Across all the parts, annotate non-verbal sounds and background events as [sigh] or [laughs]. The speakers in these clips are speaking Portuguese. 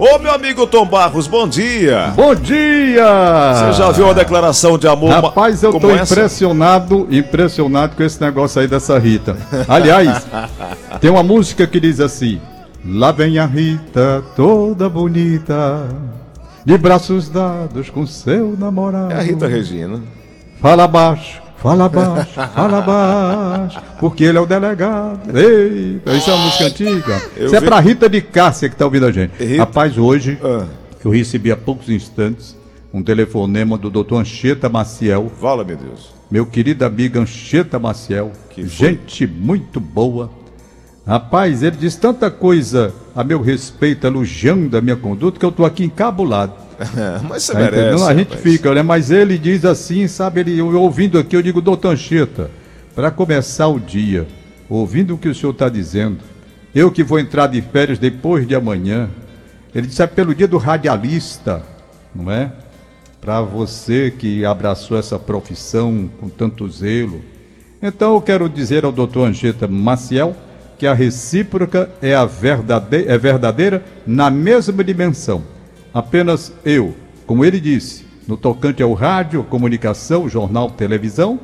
Ô, meu amigo Tom Barros, bom dia. Bom dia! Você já viu uma declaração de amor Rapaz, eu tô essa? impressionado, impressionado com esse negócio aí dessa Rita. Aliás, [laughs] tem uma música que diz assim: Lá vem a Rita, toda bonita, de braços dados com seu namorado. É a Rita Regina. Fala baixo, fala baixo, fala baixo, porque ele é o delegado. Eita, isso é uma música antiga. Eu isso é vi... é pra Rita de Cássia que tá ouvindo a gente. Rita... Rapaz, hoje ah. eu recebi há poucos instantes um telefonema do doutor Anchieta Maciel. Fala, meu Deus. Meu querido amigo Anchieta Maciel. Que gente muito boa Rapaz, ele diz tanta coisa a meu respeito, elogiando a minha conduta, que eu estou aqui encabulado. [laughs] mas você merece. Não, a gente rapaz. fica, né? Mas ele diz assim, sabe, ele eu, ouvindo aqui, eu digo, doutor Anchieta, para começar o dia, ouvindo o que o senhor está dizendo, eu que vou entrar de férias depois de amanhã, ele disse, é pelo dia do radialista, não é? Para você que abraçou essa profissão com tanto zelo. Então eu quero dizer ao doutor Anchieta Maciel, que a recíproca é, a verdadeira, é verdadeira na mesma dimensão. Apenas eu, como ele disse, no tocante ao rádio, comunicação, jornal, televisão,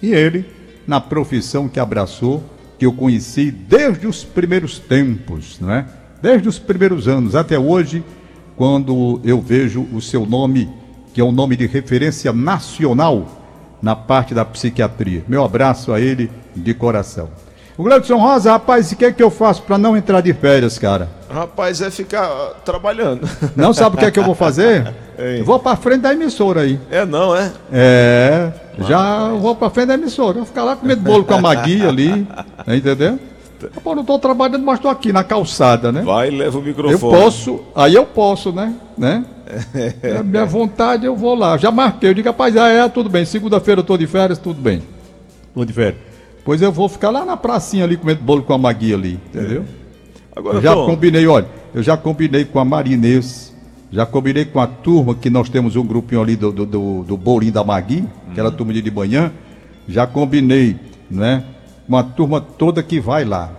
e ele na profissão que abraçou, que eu conheci desde os primeiros tempos, não é? Desde os primeiros anos até hoje, quando eu vejo o seu nome, que é um nome de referência nacional na parte da psiquiatria. Meu abraço a ele de coração. O Gleudson Rosa, rapaz, o que é que eu faço para não entrar de férias, cara? Rapaz, é ficar uh, trabalhando. [laughs] Não sabe o que é que eu vou fazer? [laughs] Eu vou para frente da emissora aí. É não, é? É, já vou para frente da emissora. Vou ficar lá comendo bolo com a Magui ali, [laughs] entendeu? Pô, não estou trabalhando, mas estou aqui na calçada, né? Vai, leva o microfone. Eu posso, aí eu posso, né? né? É. minha vontade, eu vou lá. Já marquei, eu digo, rapaz, ah, é, tudo bem. Segunda-feira eu estou de férias, tudo bem. Estou de férias. Pois eu vou ficar lá na pracinha ali comendo bolo com a Magui ali, entendeu? É. Agora, eu já Tom... combinei, olha, eu já combinei com a Marinês, já combinei com a turma, que nós temos um grupinho ali do, do, do, do bolinho da Magui, uhum. aquela turma de manhã, já combinei, né? Com a turma toda que vai lá.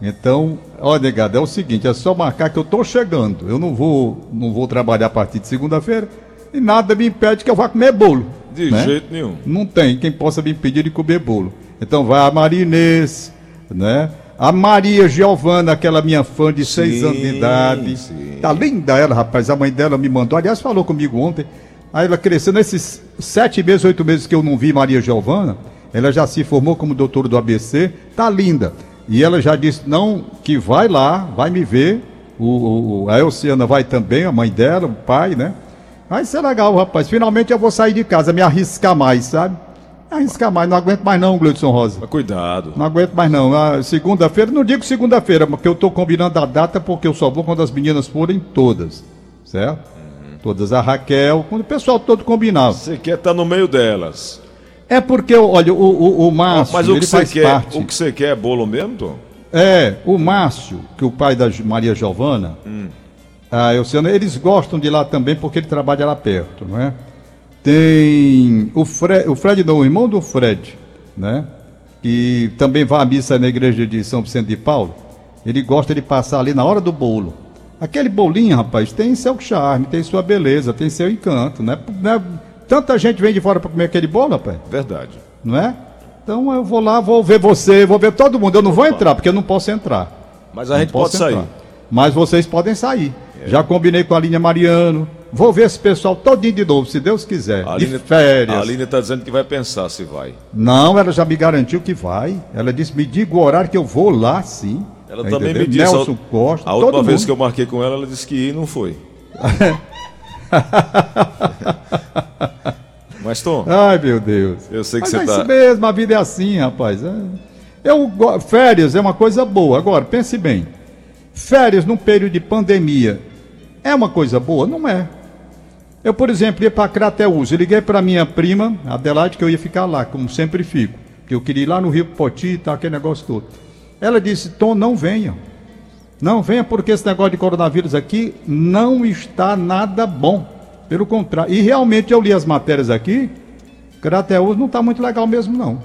Então, olha, negado, é o seguinte, é só marcar que eu estou chegando. Eu não vou, não vou trabalhar a partir de segunda-feira e nada me impede que eu vá comer bolo. De né? jeito nenhum. Não tem quem possa me impedir de comer bolo. Então vai a Maria Inês, né? A Maria Giovana, aquela minha fã de sim, seis anos de idade. Sim. Tá linda ela, rapaz. A mãe dela me mandou. Aliás, falou comigo ontem. Aí ela cresceu nesses sete meses, oito meses que eu não vi Maria Giovana. Ela já se formou como doutora do ABC. Tá linda. E ela já disse, não, que vai lá, vai me ver. O, o, a Elciana vai também, a mãe dela, o pai, né? Vai ser legal, rapaz. Finalmente eu vou sair de casa, me arriscar mais, sabe? Arriscar mais, não aguento mais não, Gleudson Rosa. Mas cuidado. Não aguento mais não. Segunda-feira, não digo segunda-feira, porque eu estou combinando a data porque eu só vou quando as meninas forem todas, certo? Uhum. Todas. A Raquel, quando o pessoal todo combinado. Você quer estar tá no meio delas. É porque, olha, o, o, o Márcio, Mas o que você quer, parte... o que você quer é bolo mesmo, Tom? É, o Márcio, que é o pai da Maria Giovana, hum. a Elciana, eles gostam de lá também porque ele trabalha lá perto, não é? Tem o Fred, o Fred não, o irmão do Fred, né? Que também vai à missa na igreja de São Vicente de Paulo. Ele gosta de passar ali na hora do bolo. Aquele bolinho, rapaz, tem seu charme, tem sua beleza, tem seu encanto, né? né? Tanta gente vem de fora para comer aquele bolo, rapaz. Verdade. Não é? Então eu vou lá, vou ver você, vou ver todo mundo. Eu não vou entrar, porque eu não posso entrar. Mas a gente pode entrar. sair. Mas vocês podem sair. É. Já combinei com a linha Mariano. Vou ver esse pessoal todinho de novo, se Deus quiser. A de Aline, férias. A Aline está dizendo que vai pensar se vai. Não, ela já me garantiu que vai. Ela disse: me diga o horário que eu vou lá, sim. Ela também me disse. Nelson a, Costa. A última vez mundo. que eu marquei com ela, ela disse que ia e não foi. [laughs] Mas, Tom. Ai, meu Deus. Eu sei que Mas você é tá. isso mesmo, a vida é assim, rapaz. É. Eu, férias é uma coisa boa. Agora, pense bem. Férias num período de pandemia é uma coisa boa? Não é. Eu, por exemplo, ia para Crateus, eu liguei para minha prima, Adelaide, que eu ia ficar lá, como sempre fico. Que eu queria ir lá no Rio Poti e tal, aquele negócio todo. Ela disse, Tom, não venha. Não venha porque esse negócio de coronavírus aqui não está nada bom. Pelo contrário. E realmente eu li as matérias aqui, Crateus não está muito legal mesmo, não.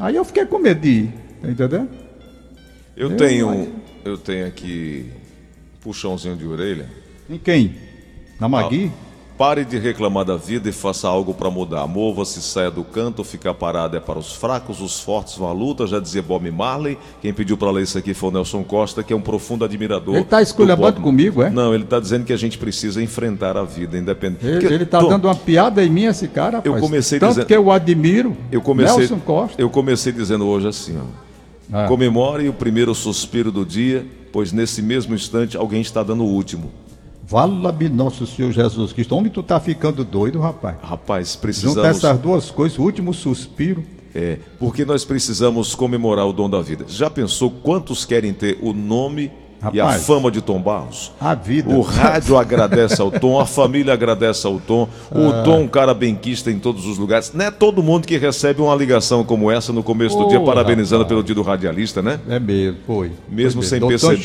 Aí eu fiquei com medo de ir, tá entendendo? Eu, eu tenho, eu tenho aqui puxãozinho de orelha Em quem? Na Magui? Ah. Pare de reclamar da vida e faça algo para mudar. Mova-se, saia do canto, ficar parado é para os fracos, os fortes vão à luta, já dizia Bob Marley. Quem pediu para ler isso aqui foi o Nelson Costa, que é um profundo admirador. Ele está esculhambando comigo, é? Não, ele está dizendo que a gente precisa enfrentar a vida, independente. Ele está dando uma piada em mim, esse cara, rapaz. Eu comecei Tanto dizendo... que eu admiro eu comecei... Nelson Costa. Eu comecei dizendo hoje assim, ó. Ah. Comemore o primeiro suspiro do dia, pois nesse mesmo instante alguém está dando o último. Vala-me nosso Senhor Jesus Cristo. Homem, tu tá ficando doido, rapaz. Rapaz, precisamos... Juntar essas duas coisas, o último suspiro. É, porque nós precisamos comemorar o dom da vida. Já pensou quantos querem ter o nome Rapaz, e a fama de Tom Barros. A vida. O rádio agradece ao Tom, a família agradece ao Tom. O ah. Tom, um cara benquista em todos os lugares. Não é todo mundo que recebe uma ligação como essa no começo oh, do dia, parabenizando rapaz. pelo dia do radialista, né? É mesmo, foi. Mesmo foi sem perceber.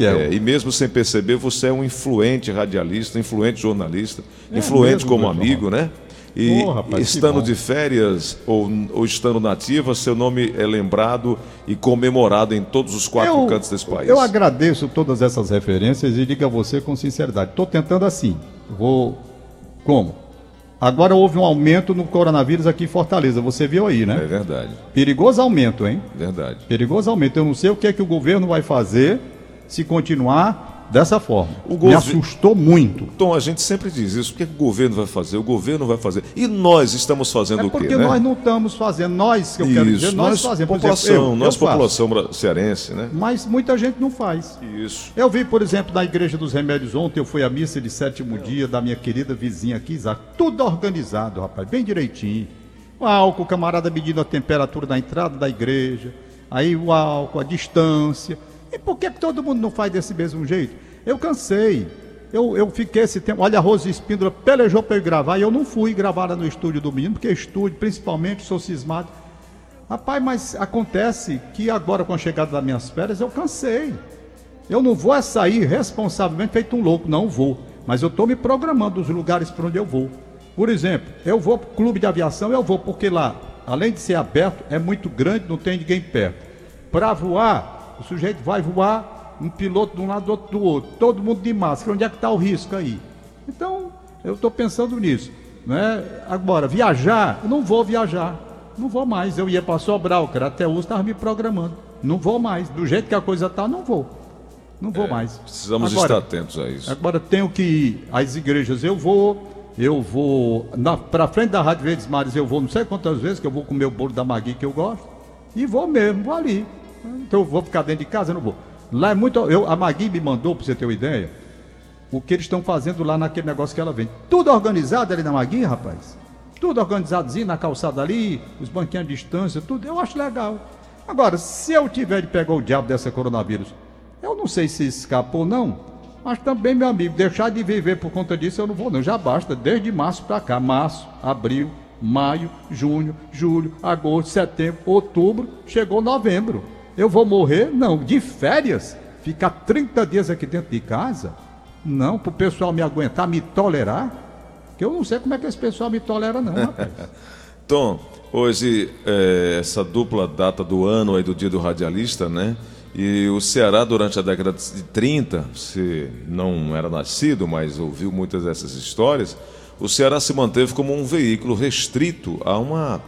É, e mesmo sem perceber, você é um influente radialista, influente jornalista, é influente mesmo, como amigo, né? E oh, rapaz, estando de férias ou, ou estando nativa, seu nome é lembrado e comemorado em todos os quatro eu, cantos desse país. Eu agradeço todas essas referências e digo a você com sinceridade. Estou tentando assim. Vou. Como? Agora houve um aumento no coronavírus aqui em Fortaleza. Você viu aí, né? É verdade. Perigoso aumento, hein? Verdade. Perigoso aumento. Eu não sei o que é que o governo vai fazer se continuar dessa forma. O Me assustou muito. Tom, a gente sempre diz isso. O que, é que o governo vai fazer? O governo vai fazer. E nós estamos fazendo é o quê? Porque né? nós não estamos fazendo. Nós, que eu isso, quero dizer, nós, nós fazemos. População, exemplo, eu, nós, eu população cearense, né? Mas muita gente não faz. Isso. Eu vi, por exemplo, na Igreja dos Remédios ontem, eu fui à missa de sétimo dia da minha querida vizinha aqui, Isaac. Tudo organizado, rapaz, bem direitinho. O álcool, o camarada medindo a temperatura da entrada da igreja. Aí o álcool, a distância e por que, todo mundo não faz desse mesmo jeito? Eu cansei. Eu, eu fiquei esse tempo. Olha, a Rose Espíndola pelejou para eu gravar e eu não fui gravar lá no estúdio do menino, porque estúdio, principalmente, sou cismado. Rapaz, mas acontece que agora, com a chegada das minhas férias, eu cansei. Eu não vou é sair responsavelmente feito um louco, não vou. Mas eu estou me programando os lugares para onde eu vou. Por exemplo, eu vou para o clube de aviação, eu vou, porque lá, além de ser aberto, é muito grande, não tem ninguém perto. Para voar, o sujeito vai voar, um piloto de um lado, outro do outro, todo mundo de máscara. Onde é que está o risco aí? Então, eu estou pensando nisso. Né? Agora, viajar, eu não vou viajar. Não vou mais. Eu ia para Sobral, cara, até hoje estava me programando. Não vou mais. Do jeito que a coisa está, não vou. Não vou é, mais. Precisamos agora, estar atentos a isso. Agora tenho que ir às igrejas, eu vou, eu vou para frente da Rádio Verdes Mares, eu vou não sei quantas vezes que eu vou comer o bolo da Magui que eu gosto. E vou mesmo, vou ali. Então eu vou ficar dentro de casa? Eu não vou. Lá é muito. Eu, a Magui me mandou, para você ter uma ideia, o que eles estão fazendo lá naquele negócio que ela vende. Tudo organizado ali na Magui, rapaz. Tudo organizadozinho na calçada ali, os banquinhos de distância, tudo. Eu acho legal. Agora, se eu tiver de pegar o diabo dessa coronavírus, eu não sei se escapou ou não, mas também, meu amigo, deixar de viver por conta disso eu não vou, não. Já basta, desde março para cá. Março, abril, maio, junho, julho, agosto, setembro, outubro, chegou novembro. Eu vou morrer? Não. De férias? Ficar 30 dias aqui dentro de casa? Não, para o pessoal me aguentar, me tolerar? Que eu não sei como é que esse pessoal me tolera, não, rapaz. [laughs] Tom, hoje é, essa dupla data do ano aí do dia do radialista, né? E o Ceará, durante a década de 30, se não era nascido, mas ouviu muitas dessas histórias, o Ceará se manteve como um veículo restrito a uma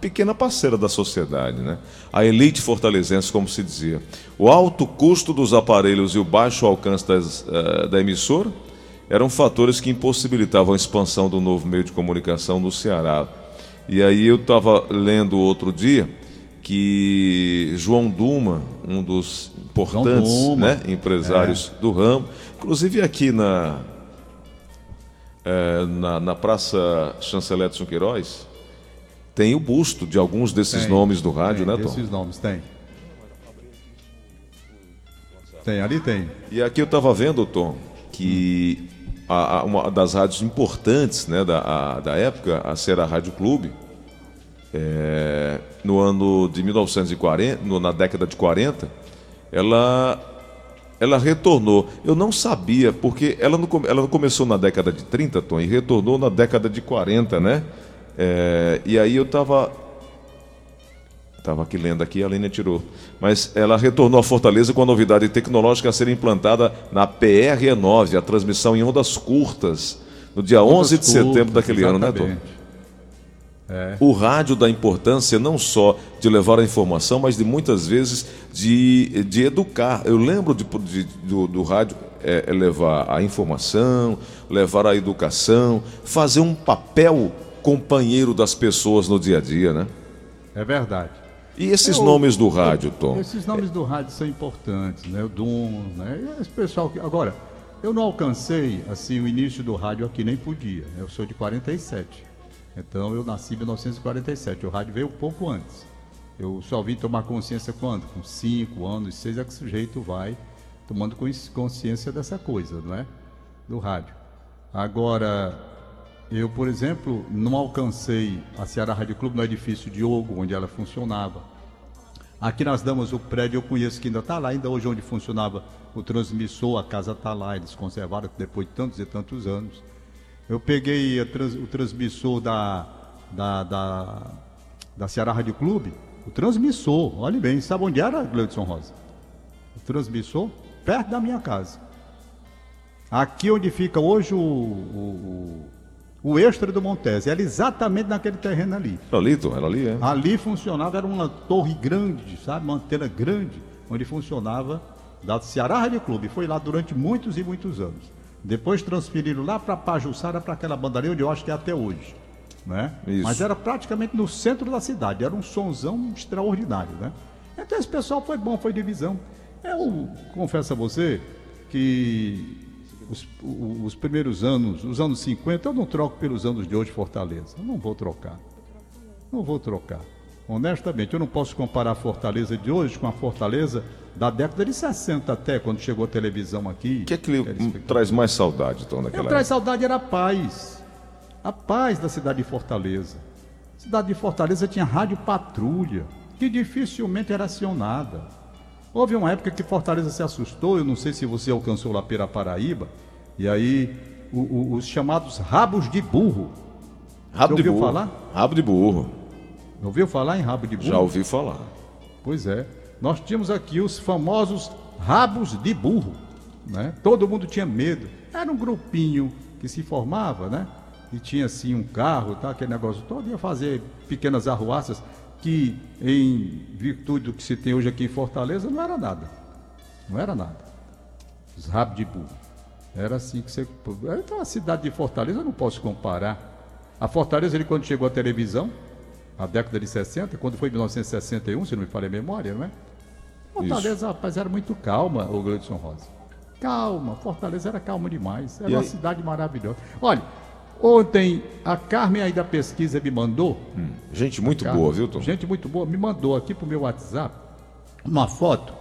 pequena parceira da sociedade, né? A elite fortalezense, como se dizia. O alto custo dos aparelhos e o baixo alcance das, uh, da emissora eram fatores que impossibilitavam a expansão do novo meio de comunicação no Ceará. E aí eu estava lendo outro dia que João Duma, um dos importantes né, empresários é. do ramo, inclusive aqui na, é, na, na Praça Chanceler de Queiroz, tem o busto de alguns desses tem, nomes do rádio, tem, né, Tom? Esses nomes, tem. Tem, ali tem. E aqui eu estava vendo, Tom, que a, a, uma das rádios importantes né, da, a, da época, a ser a Rádio Clube, é, no ano de 1940, no, na década de 40, ela, ela retornou. Eu não sabia, porque ela não, ela não começou na década de 30, Tom, e retornou na década de 40, né? É, e aí eu estava Estava aqui lendo aqui, a Lênia tirou. Mas ela retornou à Fortaleza com a novidade tecnológica a ser implantada na PRE9, a transmissão em ondas curtas, no dia ondas 11 de curtas, setembro daquele exatamente. ano, né, Tom? É. O rádio dá importância não só de levar a informação, mas de muitas vezes de, de educar. Eu lembro de, de, do, do rádio é, é levar a informação, levar a educação, fazer um papel companheiro das pessoas no dia a dia, né? É verdade. E esses eu, nomes do rádio, Tom? Esses nomes do rádio são importantes, né? O Dum, né? E esse pessoal que. Agora, eu não alcancei assim o início do rádio aqui, nem podia. Né? Eu sou de 47. Então eu nasci em 1947. O rádio veio um pouco antes. Eu só vim tomar consciência quando? Com 5 anos, 6 é que o sujeito vai tomando consciência dessa coisa, não é? Do rádio. Agora, eu, por exemplo, não alcancei a Ceará Rádio Clube no edifício Diogo, onde ela funcionava. Aqui nas Damas, o prédio eu conheço que ainda está lá, ainda hoje onde funcionava o transmissor, a casa está lá, eles conservaram depois de tantos e tantos anos. Eu peguei trans, o transmissor da, da, da, da Ceará Rádio Clube, o transmissor, olhe bem, sabe onde era, Gleudson Rosa? O transmissor perto da minha casa. Aqui onde fica hoje o, o, o extra do Montese, era exatamente naquele terreno ali. Era ali, Tom? Era ali, é? Ali funcionava, era uma torre grande, sabe? Uma antena grande, onde funcionava da Ceará Rádio Clube. Foi lá durante muitos e muitos anos. Depois transferiram lá para Pajuçara, para aquela bandaria onde eu acho que é até hoje. Né? Mas era praticamente no centro da cidade, era um sonzão extraordinário. Né? Então esse pessoal foi bom, foi divisão. Eu confesso a você que os, os, primeiros anos, os anos 50, eu não troco pelos anos de hoje Fortaleza. Eu não vou trocar. Não vou trocar. Honestamente, eu não posso comparar a Fortaleza de hoje com a Fortaleza da década de 60 até, quando chegou a televisão aqui. O que é que lhe traz mais saudade, Tom, naquela época? traz saudade era a paz. A paz da cidade de Fortaleza. A cidade de Fortaleza tinha rádio patrulha, que dificilmente era acionada. Houve uma época que Fortaleza se assustou, eu não sei se você alcançou lá pela Paraíba, e aí o, o, os chamados rabos de burro. Rabo de burro. falar? Rabo de burro. Ouviu falar em rabo de burro? Já ouvi falar. Pois é nós tínhamos aqui os famosos rabos de burro. Né? Todo mundo tinha medo. Era um grupinho que se formava, né? E tinha assim um carro, tá? aquele negócio todo, ia fazer pequenas arruaças que, em virtude do que se tem hoje aqui em Fortaleza, não era nada. Não era nada. Os rabos de burro. Era assim que você. Então a cidade de Fortaleza eu não posso comparar. A Fortaleza, ele, quando chegou à televisão, na década de 60, quando foi em 1961, se não me falha a memória, não é? Fortaleza, Isso. rapaz, era muito calma, o Gleudson Rosa. Calma, Fortaleza era calma demais. Era e uma aí? cidade maravilhosa. Olha, ontem a Carmen aí da pesquisa me mandou. Hum, gente muito Carmen, boa, viu, Tom? Gente muito boa, me mandou aqui pro meu WhatsApp uma foto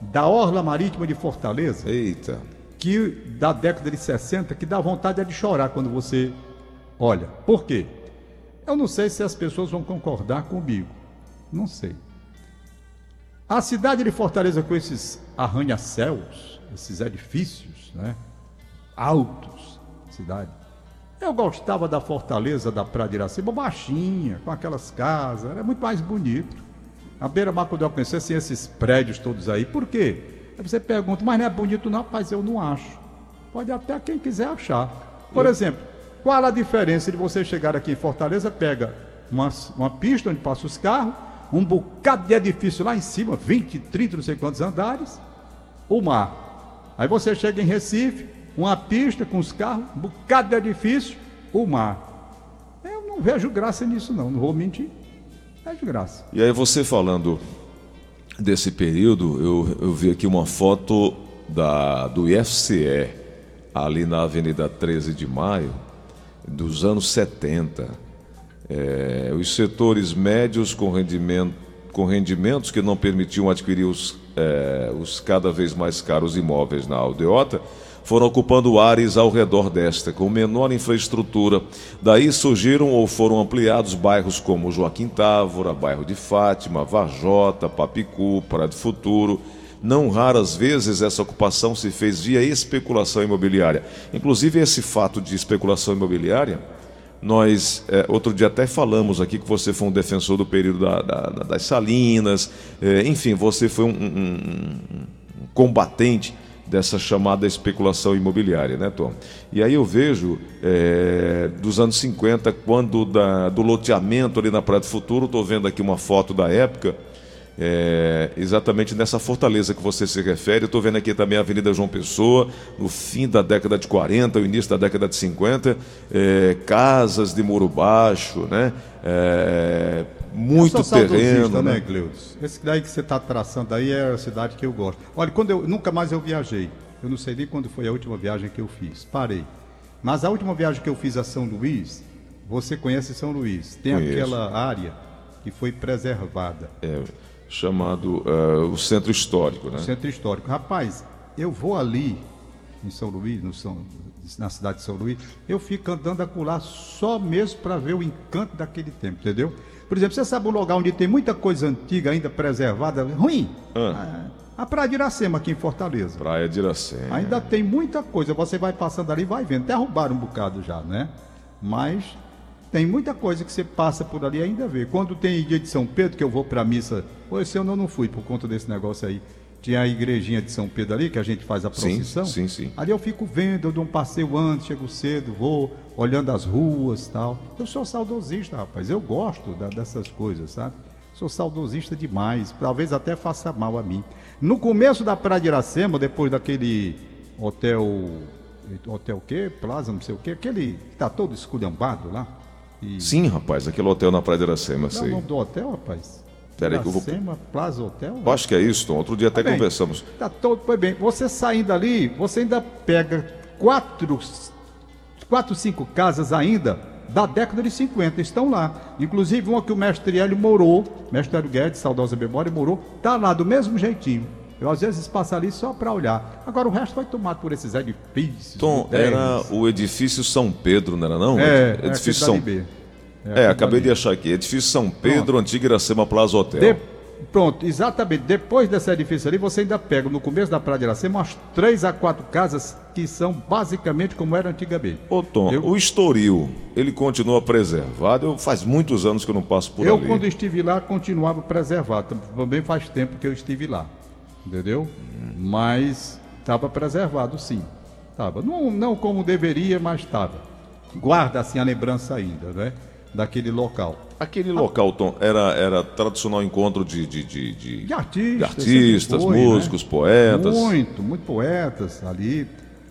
da Orla Marítima de Fortaleza. Eita. Que da década de 60, que dá vontade de chorar quando você olha. Por quê? Eu não sei se as pessoas vão concordar comigo. Não sei. A cidade de Fortaleza, com esses arranha-céus, esses edifícios, né? Altos, cidade. Eu gostava da Fortaleza da Praia de Iracema, baixinha, com aquelas casas, era muito mais bonito. A beira-mar, quando eu conheci, assim, esses prédios todos aí. Por quê? Aí você pergunta, mas não é bonito não? Rapaz, eu não acho. Pode até quem quiser achar. Por eu... exemplo, qual a diferença de você chegar aqui em Fortaleza, pega uma, uma pista onde passam os carros, um bocado de edifício lá em cima, 20, 30, não sei quantos andares, o mar. Aí você chega em Recife, uma pista com os carros, um bocado de edifício, o mar. Eu não vejo graça nisso não, não vou mentir. Vejo graça. E aí você falando desse período, eu, eu vi aqui uma foto da, do IFCE, ali na Avenida 13 de Maio, dos anos 70 é, os setores médios com, rendimento, com rendimentos que não permitiam adquirir os, é, os cada vez mais caros imóveis na aldeota foram ocupando áreas ao redor desta, com menor infraestrutura. Daí surgiram ou foram ampliados bairros como Joaquim Távora, bairro de Fátima, Varjota, Papicu, do Futuro. Não raras vezes essa ocupação se fez via especulação imobiliária. Inclusive, esse fato de especulação imobiliária nós, é, outro dia até falamos aqui que você foi um defensor do período da, da, das Salinas, é, enfim, você foi um, um, um, combatente dessa chamada especulação imobiliária, né, Tom? E aí eu vejo é, dos anos 50, quando da, do loteamento ali na Praia do Futuro, estou vendo aqui uma foto da época, é, exatamente nessa fortaleza que você se refere. Estou vendo aqui também a Avenida João Pessoa, no fim da década de 40, o início da década de 50, é, casas de muro baixo, né? É, muito terreno. Né, né Cleudes? Esse daí que você está traçando aí é a cidade que eu gosto. Olha, quando eu nunca mais eu viajei. Eu não sei nem quando foi a última viagem que eu fiz. Parei. Mas a última viagem que eu fiz a São Luís, você conhece São Luís? Tem Conheço. aquela área que foi preservada. É chamado uh, o Centro Histórico, né? Centro Histórico. Rapaz, eu vou ali em São Luís, no São, na cidade de São Luís, eu fico andando acolá só mesmo para ver o encanto daquele tempo, entendeu? Por exemplo, você sabe um lugar onde tem muita coisa antiga ainda preservada, ruim? Ah. A Praia de Iracema, aqui em Fortaleza. Praia de Iracema. Ainda tem muita coisa. Você vai passando ali e vai vendo. Até roubaram um bocado já, né? Mas tem muita coisa que você passa por ali e ainda vê. Quando tem dia de São Pedro, que eu vou para a missa, ou esse ano eu não fui por conta desse negócio aí. Tinha a igrejinha de São Pedro ali, que a gente faz a procissão. Sim, sim, sim. Ali eu fico vendo, eu dou um passeio antes, chego cedo, vou olhando as ruas tal. Eu sou saudosista, rapaz. Eu gosto da, dessas coisas, sabe? Sou saudosista demais. Talvez até faça mal a mim. No começo da Praia de Iracema, depois daquele hotel. Hotel o quê? Plaza, não sei o quê. Aquele que tá todo esculhambado lá. E... Sim, rapaz, aquele hotel na Praia de Iracema, sei. É o nome do hotel, rapaz? Peraí que eu vou... Plaza Hotel? Acho que é isso, Tom. Outro dia até tá conversamos. Tá todo, foi bem. Você saindo ali, você ainda pega quatro, quatro, cinco casas ainda da década de 50, estão lá. Inclusive uma que o mestre Hélio morou, mestre Hélio Guedes, saudosa memória, morou, tá lá do mesmo jeitinho. Eu às vezes passo ali só para olhar. Agora o resto foi tomado por esses edifícios. Tom, era o edifício São Pedro, não era não? É, edifício é São Pedro. É, é acabei de achar aqui. Edifício São Pedro, Pronto. Antiga Iracema Plaza Hotel. De... Pronto, exatamente. Depois desse edifício ali, você ainda pega no começo da Praia de Iracema umas três a quatro casas que são basicamente como era antigamente. Ô Tom, eu... o Estoril, ele continua preservado? Eu, faz muitos anos que eu não passo por eu, ali. Eu, quando estive lá, continuava preservado. Também faz tempo que eu estive lá entendeu? Mas estava preservado, sim. Tava. Não, não como deveria, mas estava. Guarda assim a lembrança ainda, né? Daquele local. Aquele local, Tom, era, era tradicional encontro de, de, de, de, de artistas, de artistas foi, músicos, né? poetas. Muito, muito poetas ali.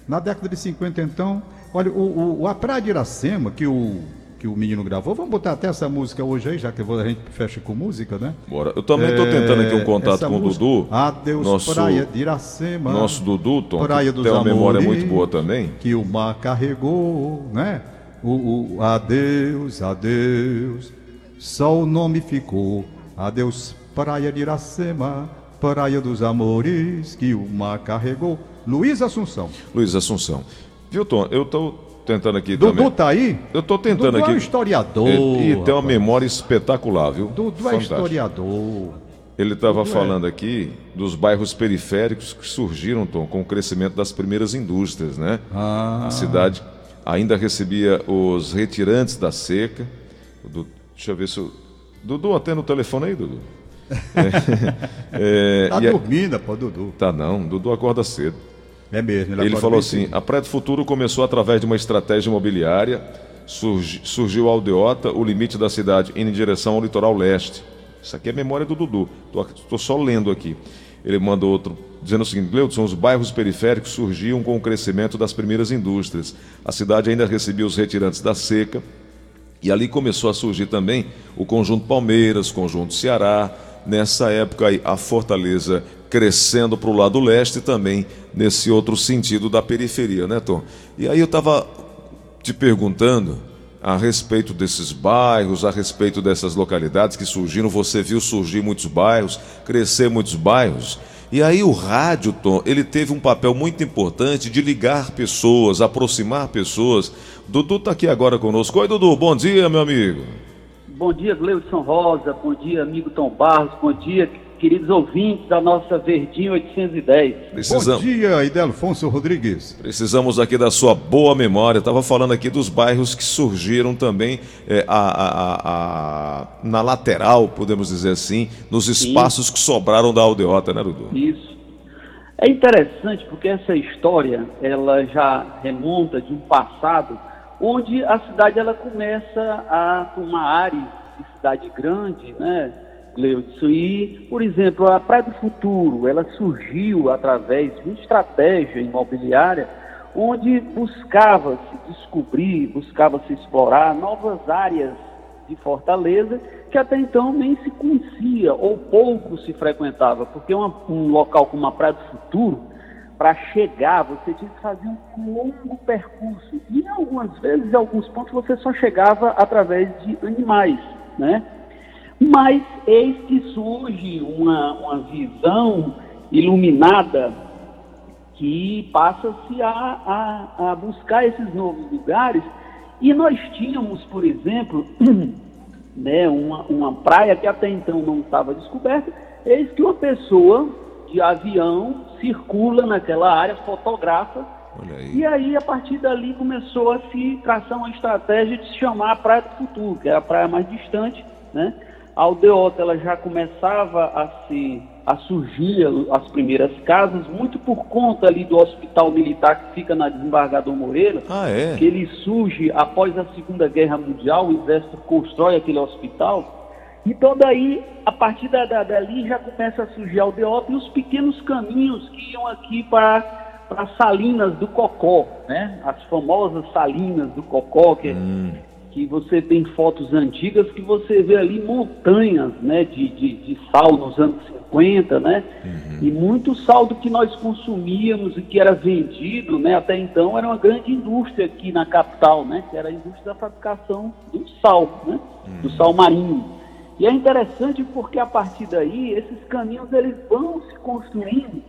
Na década de 50, então, olha, o, o, a Praia de Iracema, que o que o menino gravou. Vamos botar até essa música hoje aí, já que a gente fecha com música, né? Bora. Eu também estou é, tentando aqui um contato com música, o Dudu. Adeus, nosso, Praia de Iracema. Nosso Dudu, Tom, praia dos tem uma memória muito boa também. Que o mar carregou, né? O, o adeus, adeus, só o nome ficou. Adeus, Praia de Iracema, Praia dos Amores, que o mar carregou. Luiz Assunção. Luiz Assunção. Viu, Tom? Eu estou tentando aqui Dudu também. tá aí? Eu tô tentando Dudu aqui. é um historiador. E, e tem uma memória espetacular, viu? Dudu é Fantástico. é historiador. Ele estava é. falando é. aqui dos bairros periféricos que surgiram, Tom, com o crescimento das primeiras indústrias, né? Ah. A cidade ainda recebia os retirantes da seca. Deixa eu ver se o... Dudu, atende o telefone aí, Dudu. [laughs] É, é, tá dormindo, pô, Dudu. Tá não, Dudu acorda cedo. É mesmo. Ele, ele falou assim: a Praia do Futuro começou através de uma estratégia imobiliária. Surgi, surgiu Aldeota, o limite da cidade, indo em direção ao litoral leste. Isso aqui é memória do Dudu. Estou só lendo aqui. Ele mandou outro dizendo o seguinte: Gleudson, os bairros periféricos surgiam com o crescimento das primeiras indústrias. A cidade ainda recebia os retirantes da seca. E ali começou a surgir também o conjunto Palmeiras, conjunto Ceará. Nessa época aí, a Fortaleza crescendo para o lado leste também nesse outro sentido da periferia, né, Tom? E aí eu estava te perguntando a respeito desses bairros, a respeito dessas localidades que surgiram. Você viu surgir muitos bairros, crescer muitos bairros. E aí o rádio, Tom, ele teve um papel muito importante de ligar pessoas, aproximar pessoas. Dudu está aqui agora conosco. Oi, Dudu, bom dia, meu amigo. Bom dia, Gleudson Rosa. Bom dia, amigo Tom Barros. Bom dia, queridos ouvintes da nossa Verdinha 810. Precisamos... Bom dia, Idelfonso Rodrigues. Precisamos aqui da sua boa memória. Estava falando aqui dos bairros que surgiram também é, a, a, a, na lateral, podemos dizer assim, nos espaços Sim. que sobraram da aldeota, né, Dudu? Isso. É interessante porque essa história, ela já remonta de um passado onde a cidade ela começa a tomar áreas de cidade grande, né, Gleudson? E, por exemplo, a Praia do Futuro, ela surgiu através de uma estratégia imobiliária onde buscava-se descobrir, buscava-se explorar novas áreas de Fortaleza que até então nem se conhecia ou pouco se frequentava, porque uma, um local como a Praia do Futuro, para chegar, você tinha que fazer um longo percurso. E algumas vezes, em alguns pontos, você só chegava através de animais, né? Mas eis que surge uma, uma visão iluminada que passa-se a, a, a buscar esses novos lugares. E nós tínhamos, por exemplo, [clears throat] né, uma, uma praia que até então não estava descoberta, eis que uma pessoa de avião circula naquela área, fotografa, aí. e aí a partir dali começou a se traçar uma estratégia de se chamar a Praia do Futuro, que é a praia mais distante, né? A aldeota ela já começava a se a surgir as primeiras casas, muito por conta ali do hospital militar que fica na Desembargador Moreira, ah, é? que ele surge após a Segunda Guerra Mundial, o exército constrói aquele hospital, então daí, a partir da, da, dali já começa a surgir a aldeota e os pequenos caminhos que iam aqui para para Salinas do Cocó, né? As famosas Salinas do Cocó, que, hum que você tem fotos antigas que você vê ali montanhas né, de, de, de sal nos anos 50, né? Uhum. E muito saldo que nós consumíamos e que era vendido, né? Até então era uma grande indústria aqui na capital, né? Que era a indústria da fabricação do sal, né? Uhum. Do sal marinho. E é interessante porque a partir daí esses caminhos eles vão se construindo.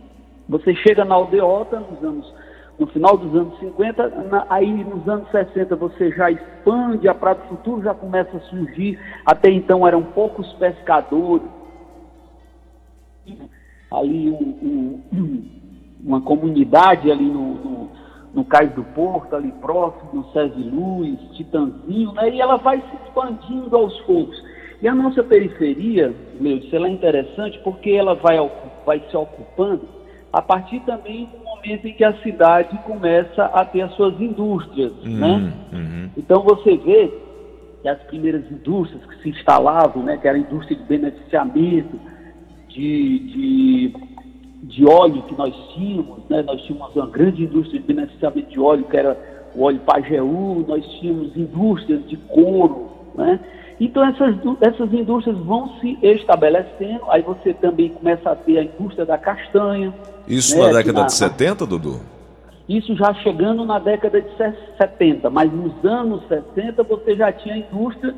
Você chega na aldeota nos anos no final dos anos 50, na, aí nos anos 60 você já expande, a Praia do Futuro já começa a surgir, até então eram poucos pescadores, ali um, um, uma comunidade ali no, no, no, Cais do Porto, ali próximo, no César Luz, Titanzinho, né, e ela vai se expandindo aos poucos. E a nossa periferia, meu, isso é interessante porque ela vai, vai se ocupando a partir também do momento em que a cidade começa a ter as suas indústrias, uhum, né? Uhum. Então você vê que as primeiras indústrias que se instalavam, né, que era a indústria de beneficiamento, de, de, de óleo que nós tínhamos, né? Nós tínhamos uma grande indústria de beneficiamento de óleo, que era o óleo Pajeú, nós tínhamos indústrias de couro, né? Então essas, essas indústrias vão se estabelecendo, aí você também começa a ter a indústria da castanha. Isso né, na década na, de 70, Dudu? Isso já chegando na década de 70, mas nos anos 60 você já tinha a indústria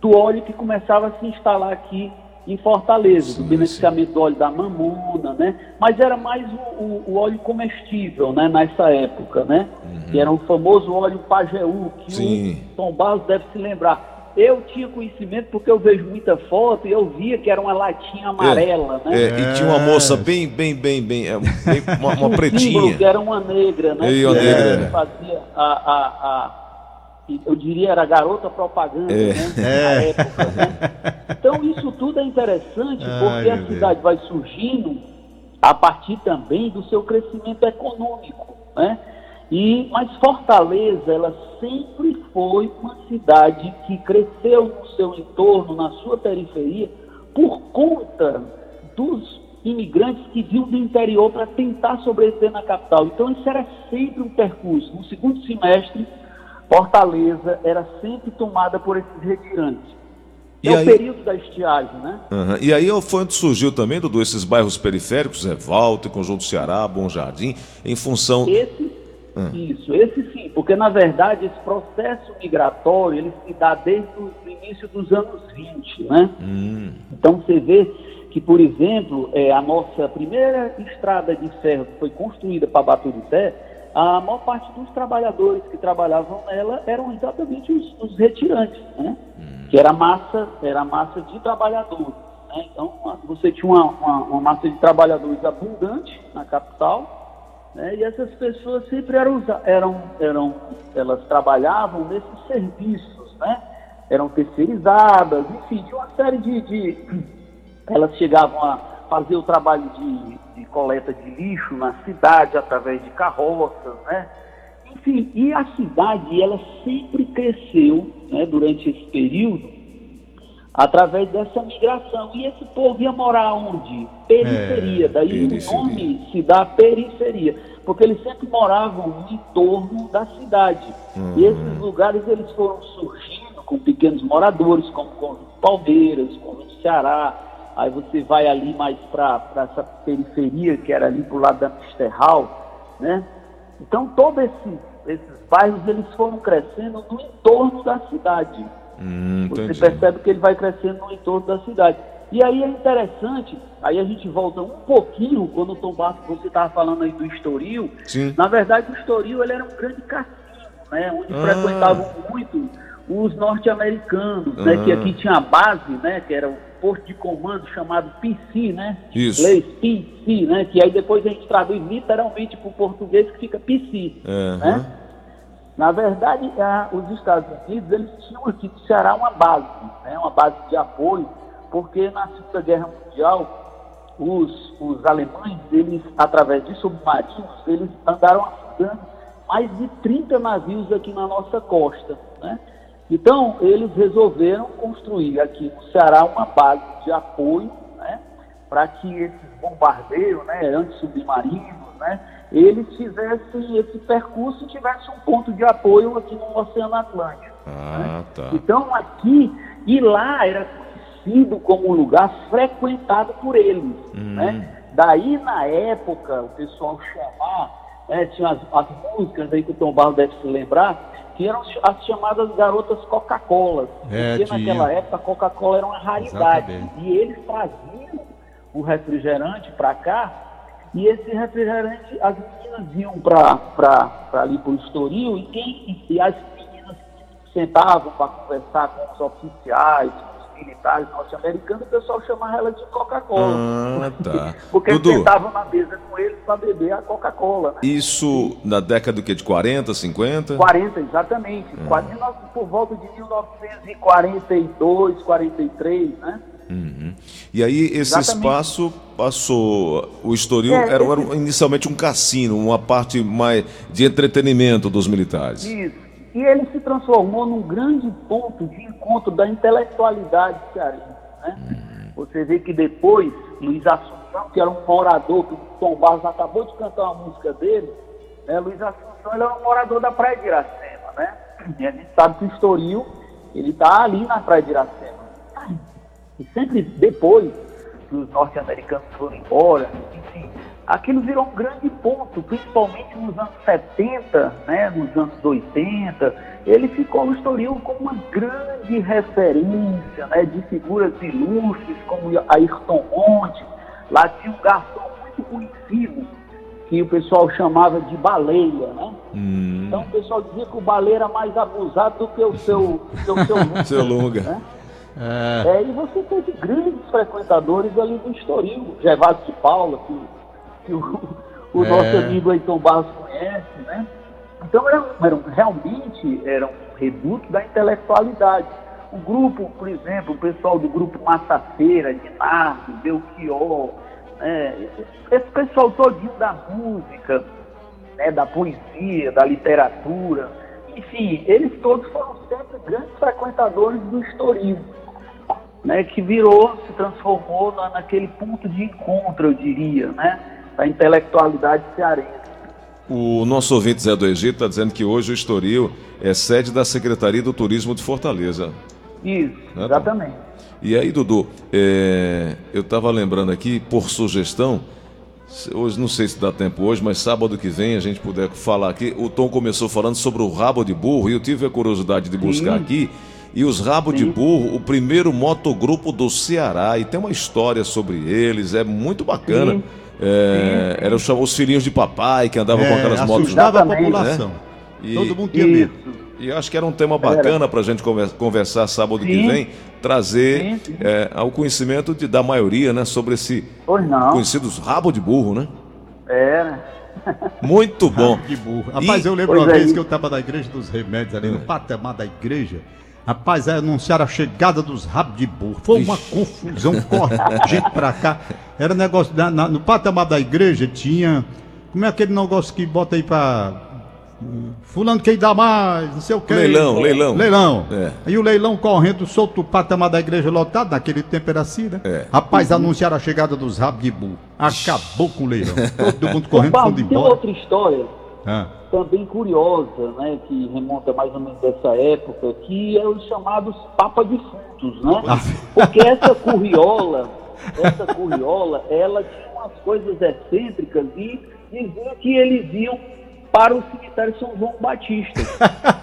do óleo que começava a se instalar aqui em Fortaleza, sim, do beneficiamento do óleo da mamona, né? Mas era mais o, o, o óleo comestível, né? Nessa época, né? Uhum. Que era o famoso óleo Pajeú, que sim. o Tom Barros deve se lembrar eu tinha conhecimento porque eu vejo muita foto e eu via que era uma latinha amarela, é, né? É, e tinha uma moça bem, bem, bem, bem, é, bem uma, uma [laughs] pretinha. que era uma negra, né? E uma negra. fazia a, a, a, eu diria era garota propaganda, é. né? Na época, né? Então isso tudo é interessante porque Ai, a cidade vai surgindo a partir também do seu crescimento econômico, né? E, mas Fortaleza, ela sempre foi uma cidade que cresceu no seu entorno, na sua periferia, por conta dos imigrantes que vinham do interior para tentar sobreviver na capital. Então, isso era sempre um percurso. No segundo semestre, Fortaleza era sempre tomada por esses retirantes. É e o aí... período da estiagem, né? Uhum. E aí foi onde surgiu também, Dudu, esses bairros periféricos, Revolta, Conjunto Ceará, Bom Jardim, em função... Esse Hum. Isso, esse sim, porque na verdade esse processo migratório ele se dá desde o início dos anos 20, né? Hum. Então você vê que, por exemplo, é, a nossa primeira estrada de ferro que foi construída para Baturité, a maior parte dos trabalhadores que trabalhavam nela eram exatamente os, os retirantes, né? Hum. Que era massa, era massa de trabalhadores. Né? Então, você tinha uma, uma, uma, massa de trabalhadores abundante na capital, né? e essas pessoas sempre eram, eram, eram, elas trabalhavam nesses serviços, né? eram terceirizadas, enfim, tinha uma série de, de [clears throat] elas chegavam a fazer o trabalho de, de coleta de lixo na cidade através de carroças, né? Enfim, e a cidade, ela sempre cresceu né, durante esse período através dessa migração. E esse povo ia morar onde? Periferia. É, Daí periferia. o nome se dá periferia. Porque eles sempre moravam no entorno da cidade. Uhum. E esses lugares eles foram surgindo com pequenos moradores, como o Palmeiras, como Ceará. Aí você vai ali mais para essa periferia, que era ali para o lado da Misterral, né? Então, todos esses, esses bairros eles foram crescendo no entorno da cidade. Hum, Você percebe que ele vai crescendo no entorno da cidade. E aí é interessante, aí a gente volta um pouquinho, quando o Tom Barros, você estava falando aí do Estoril. Sim. Na verdade, o Estoril ele era um grande cassino, né? Onde ah. frequentavam muito os norte-americanos, né? Que ah. aqui tinha a base, né? Que era o posto de comando chamado PC, né? Isso. Inglês PC, né? Que aí depois a gente traduz literalmente para o português que fica PC, uhum. né? Na verdade, a, os Estados Unidos eles tinham aqui no Ceará uma base, né? Uma base de apoio, porque na Segunda Guerra Mundial os, os alemães, eles através de submarinos, eles andaram afundando mais de 30 navios aqui na nossa costa, né? Então, eles resolveram construir aqui no Ceará uma base de apoio, né, para que esses bombardeiros, né, antissubmarinos, né, eles fizessem esse percurso e tivessem um ponto de apoio aqui no Oceano Atlântico. Ah, né? tá. Então, aqui, e lá era conhecido como um lugar frequentado por eles. Hum. Né? Daí, na época, o pessoal chamar, né, tinha as, as músicas aí que o Tom Barro deve se lembrar, que eram as chamadas garotas Coca-Cola. É, porque tinha. naquela época a Coca-Cola era uma raridade. Exatamente. E eles traziam o refrigerante para cá, e esse refrigerante, as meninas iam para ali para o Estoril, e, quem, e as meninas sentavam para conversar com os oficiais, militares norte-americanos, o pessoal chamava ela de Coca-Cola. Ah, tá. [laughs] Porque Dudu, eles sentavam na mesa com eles para beber a Coca-Cola. Né? Isso na década do que? De 40, 50? 40, exatamente. Ah. Por volta de 1942, 43, né? Uhum. E aí esse Exatamente. espaço passou, o Estoril é, era, era, inicialmente um cassino, uma parte mais de entretenimento dos militares. Isso. E ele se transformou num grande ponto de encontro da intelectualidade cearense. Né? Uhum. Você vê que depois, Luiz Assunção, que era um morador, que o Tom Barros acabou de cantar uma música dele, né? Luiz Assunção ele era um morador da Praia de Iracema. Né? E a gente sabe que o Estoril ele está ali na Praia de Iracema. E sempre depois que os norte-americanos foram embora, enfim, aquilo virou um grande ponto, principalmente nos anos 70, né, nos anos 80. Ele ficou no Estoril como uma grande referência né, de figuras ilustres como Ayrton Monte. Lá tinha um garçom muito conhecido que o pessoal chamava de baleia, né? Hum. Então o pessoal dizia que o baleia era mais abusado do que o seu, seu, [laughs] seu, seu longa. Né? É. É, e você teve grandes frequentadores ali do Estoril, Gervásio de Paula, que que o, o é. nosso amigo Ayrton Barros conhece, né? Então era, era, realmente era um reduto da intelectualidade. O grupo, por exemplo, o pessoal do grupo Massafeira, Dinardo, Belchior, né? esse pessoal todinho da música, né? da poesia, da literatura, enfim, eles todos foram sempre grandes frequentadores do historismo, né? que virou, se transformou na, naquele ponto de encontro, eu diria, né? da intelectualidade cearense. O nosso ouvinte Zé do Egito está dizendo que hoje o Estoril é sede da Secretaria do Turismo de Fortaleza. Isso, né, exatamente. E aí, Dudu, é, eu estava lembrando aqui, por sugestão, hoje não sei se dá tempo hoje, mas sábado que vem a gente puder falar aqui. O Tom começou falando sobre o rabo de burro e eu tive a curiosidade de buscar Sim. aqui. E os Rabo de Burro, o primeiro motogrupo do Ceará, e tem uma história sobre eles, é muito bacana. Sim. É, eram os filhinhos de papai que andavam é, com aquelas motos. Assustava a população. Né? E... Todo mundo tinha medo. E acho que era um tema bacana para a gente conversar sábado sim. que vem, trazer sim, sim. É, ao conhecimento de, da maioria, né, sobre esse conhecidos rabo de burro, né? [laughs] [laughs] Muito bom. Rabo de burro. Rapaz, e... eu lembro pois uma é vez que eu estava na igreja dos remédios ali, no patamar da igreja. Rapaz, anunciaram a chegada dos rabos de burro. Foi uma Ixi. confusão, [laughs] corre gente pra cá. Era negócio, na, na, no patamar da igreja tinha. Como é aquele negócio que bota aí pra Fulano quem dá mais, não sei o que. Leilão, leilão. Leilão. É. Aí o leilão correndo, solto o patamar da igreja lotado, naquele tempo era assim, né? É. Rapaz, uhum. anunciaram a chegada dos rabos de burro. Acabou com o leilão. [laughs] Todo mundo correndo, fundo embora. Tem outra história, ah. Também curiosa, né? Que remonta mais ou menos dessa época, que é os chamados Papa Defuntos, né? Ah. Porque essa curriola, essa curriola, ela tinha umas coisas excêntricas e dizia que eles iam para o cemitério São João Batista.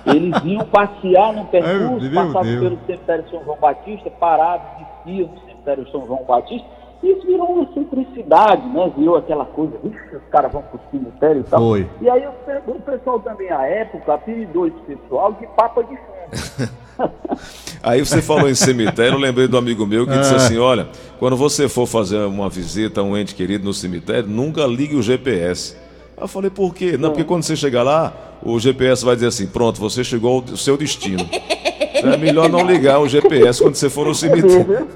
Eles iam passear no percurso, passavam pelo cemitério São João Batista, paravam, desciam no cemitério São João Batista. Isso virou uma simplicidade, né? Virou aquela coisa, os caras vão para o cemitério e tal. Foi. E aí o, o pessoal também, à época, apelidou esse pessoal de Papa de Fundo. [laughs] Aí você falou em cemitério, eu lembrei do amigo meu que disse é. assim: olha, quando você for fazer uma visita a um ente querido no cemitério, nunca ligue o GPS eu falei, por quê? Não, porque quando você chegar lá, o GPS vai dizer assim: pronto, você chegou ao seu destino. É melhor não ligar o GPS quando você for no [laughs] cemitério.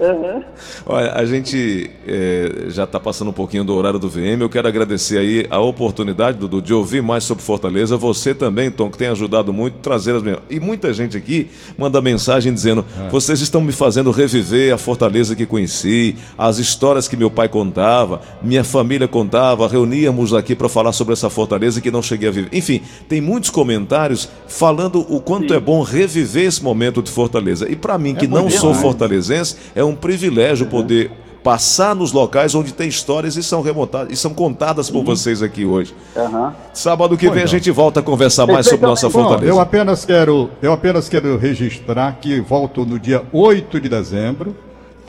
Uhum. [laughs] Olha, a gente é, já está passando um pouquinho do horário do VM. Eu quero agradecer aí a oportunidade, Dudu, de ouvir mais sobre Fortaleza. Você também, Tom, que tem ajudado muito a trazer as E muita gente aqui manda mensagem dizendo: é. vocês estão me fazendo reviver a Fortaleza que conheci, as histórias que meu pai contava, minha família contava, reuníamos aqui para falar sobre essa Fortaleza que não cheguei a viver. Enfim, tem muitos comentários falando o quanto Sim. é bom reviver esse momento de Fortaleza. E para mim, que é não sou fortalezense, é um privilégio uhum. poder passar nos locais onde tem histórias e são remontadas e são contadas por uhum. vocês aqui hoje. Uhum. Sábado que vem a gente volta a conversar mais sobre nossa Fortaleza. Bom, eu apenas quero, eu apenas quero registrar que volto no dia 8 de dezembro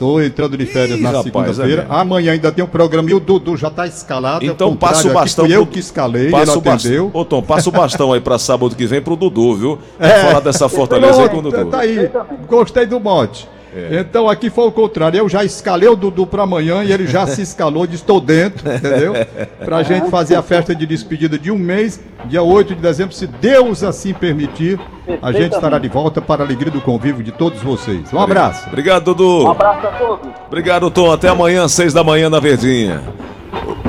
Estou entrando de férias Ih, na segunda-feira. É Amanhã ainda tem um programa e o Dudu já está escalado. Então passa o bastão. Fui eu que escalei, passa ele atendeu. Ô Tom, passa o bastão aí para sábado que vem para o Dudu, viu? [laughs] É. falar dessa fortaleza aí com o Dudu. Tá aí, gostei do mote. É. Então aqui foi o contrário. Eu já escalei o Dudu para amanhã e ele já se [laughs] escalou, de estou dentro, entendeu? Para a gente fazer a festa de despedida de um mês, dia 8 de dezembro, se Deus assim permitir, a gente estará de volta para a alegria do convívio de todos vocês. Um abraço. Obrigado, Dudu. Um abraço a todos. Obrigado, Tom. Até amanhã, seis da manhã na Verdinha.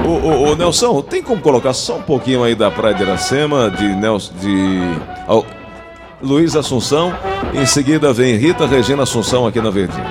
O, o, o, Nelson, tem como colocar só um pouquinho aí da Praia de Iracema, de Nelson, de Luiz Assunção. Em seguida vem Rita Regina Assunção aqui na Verdinha.